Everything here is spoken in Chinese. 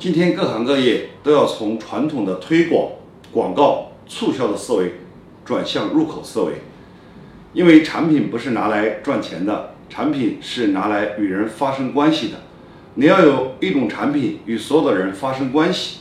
今天各行各业都要从传统的推广广告促销的思维转向入口思维。因为产品不是拿来赚钱的产品是拿来与人发生关系的。你要有一种产品与所有的人发生关系。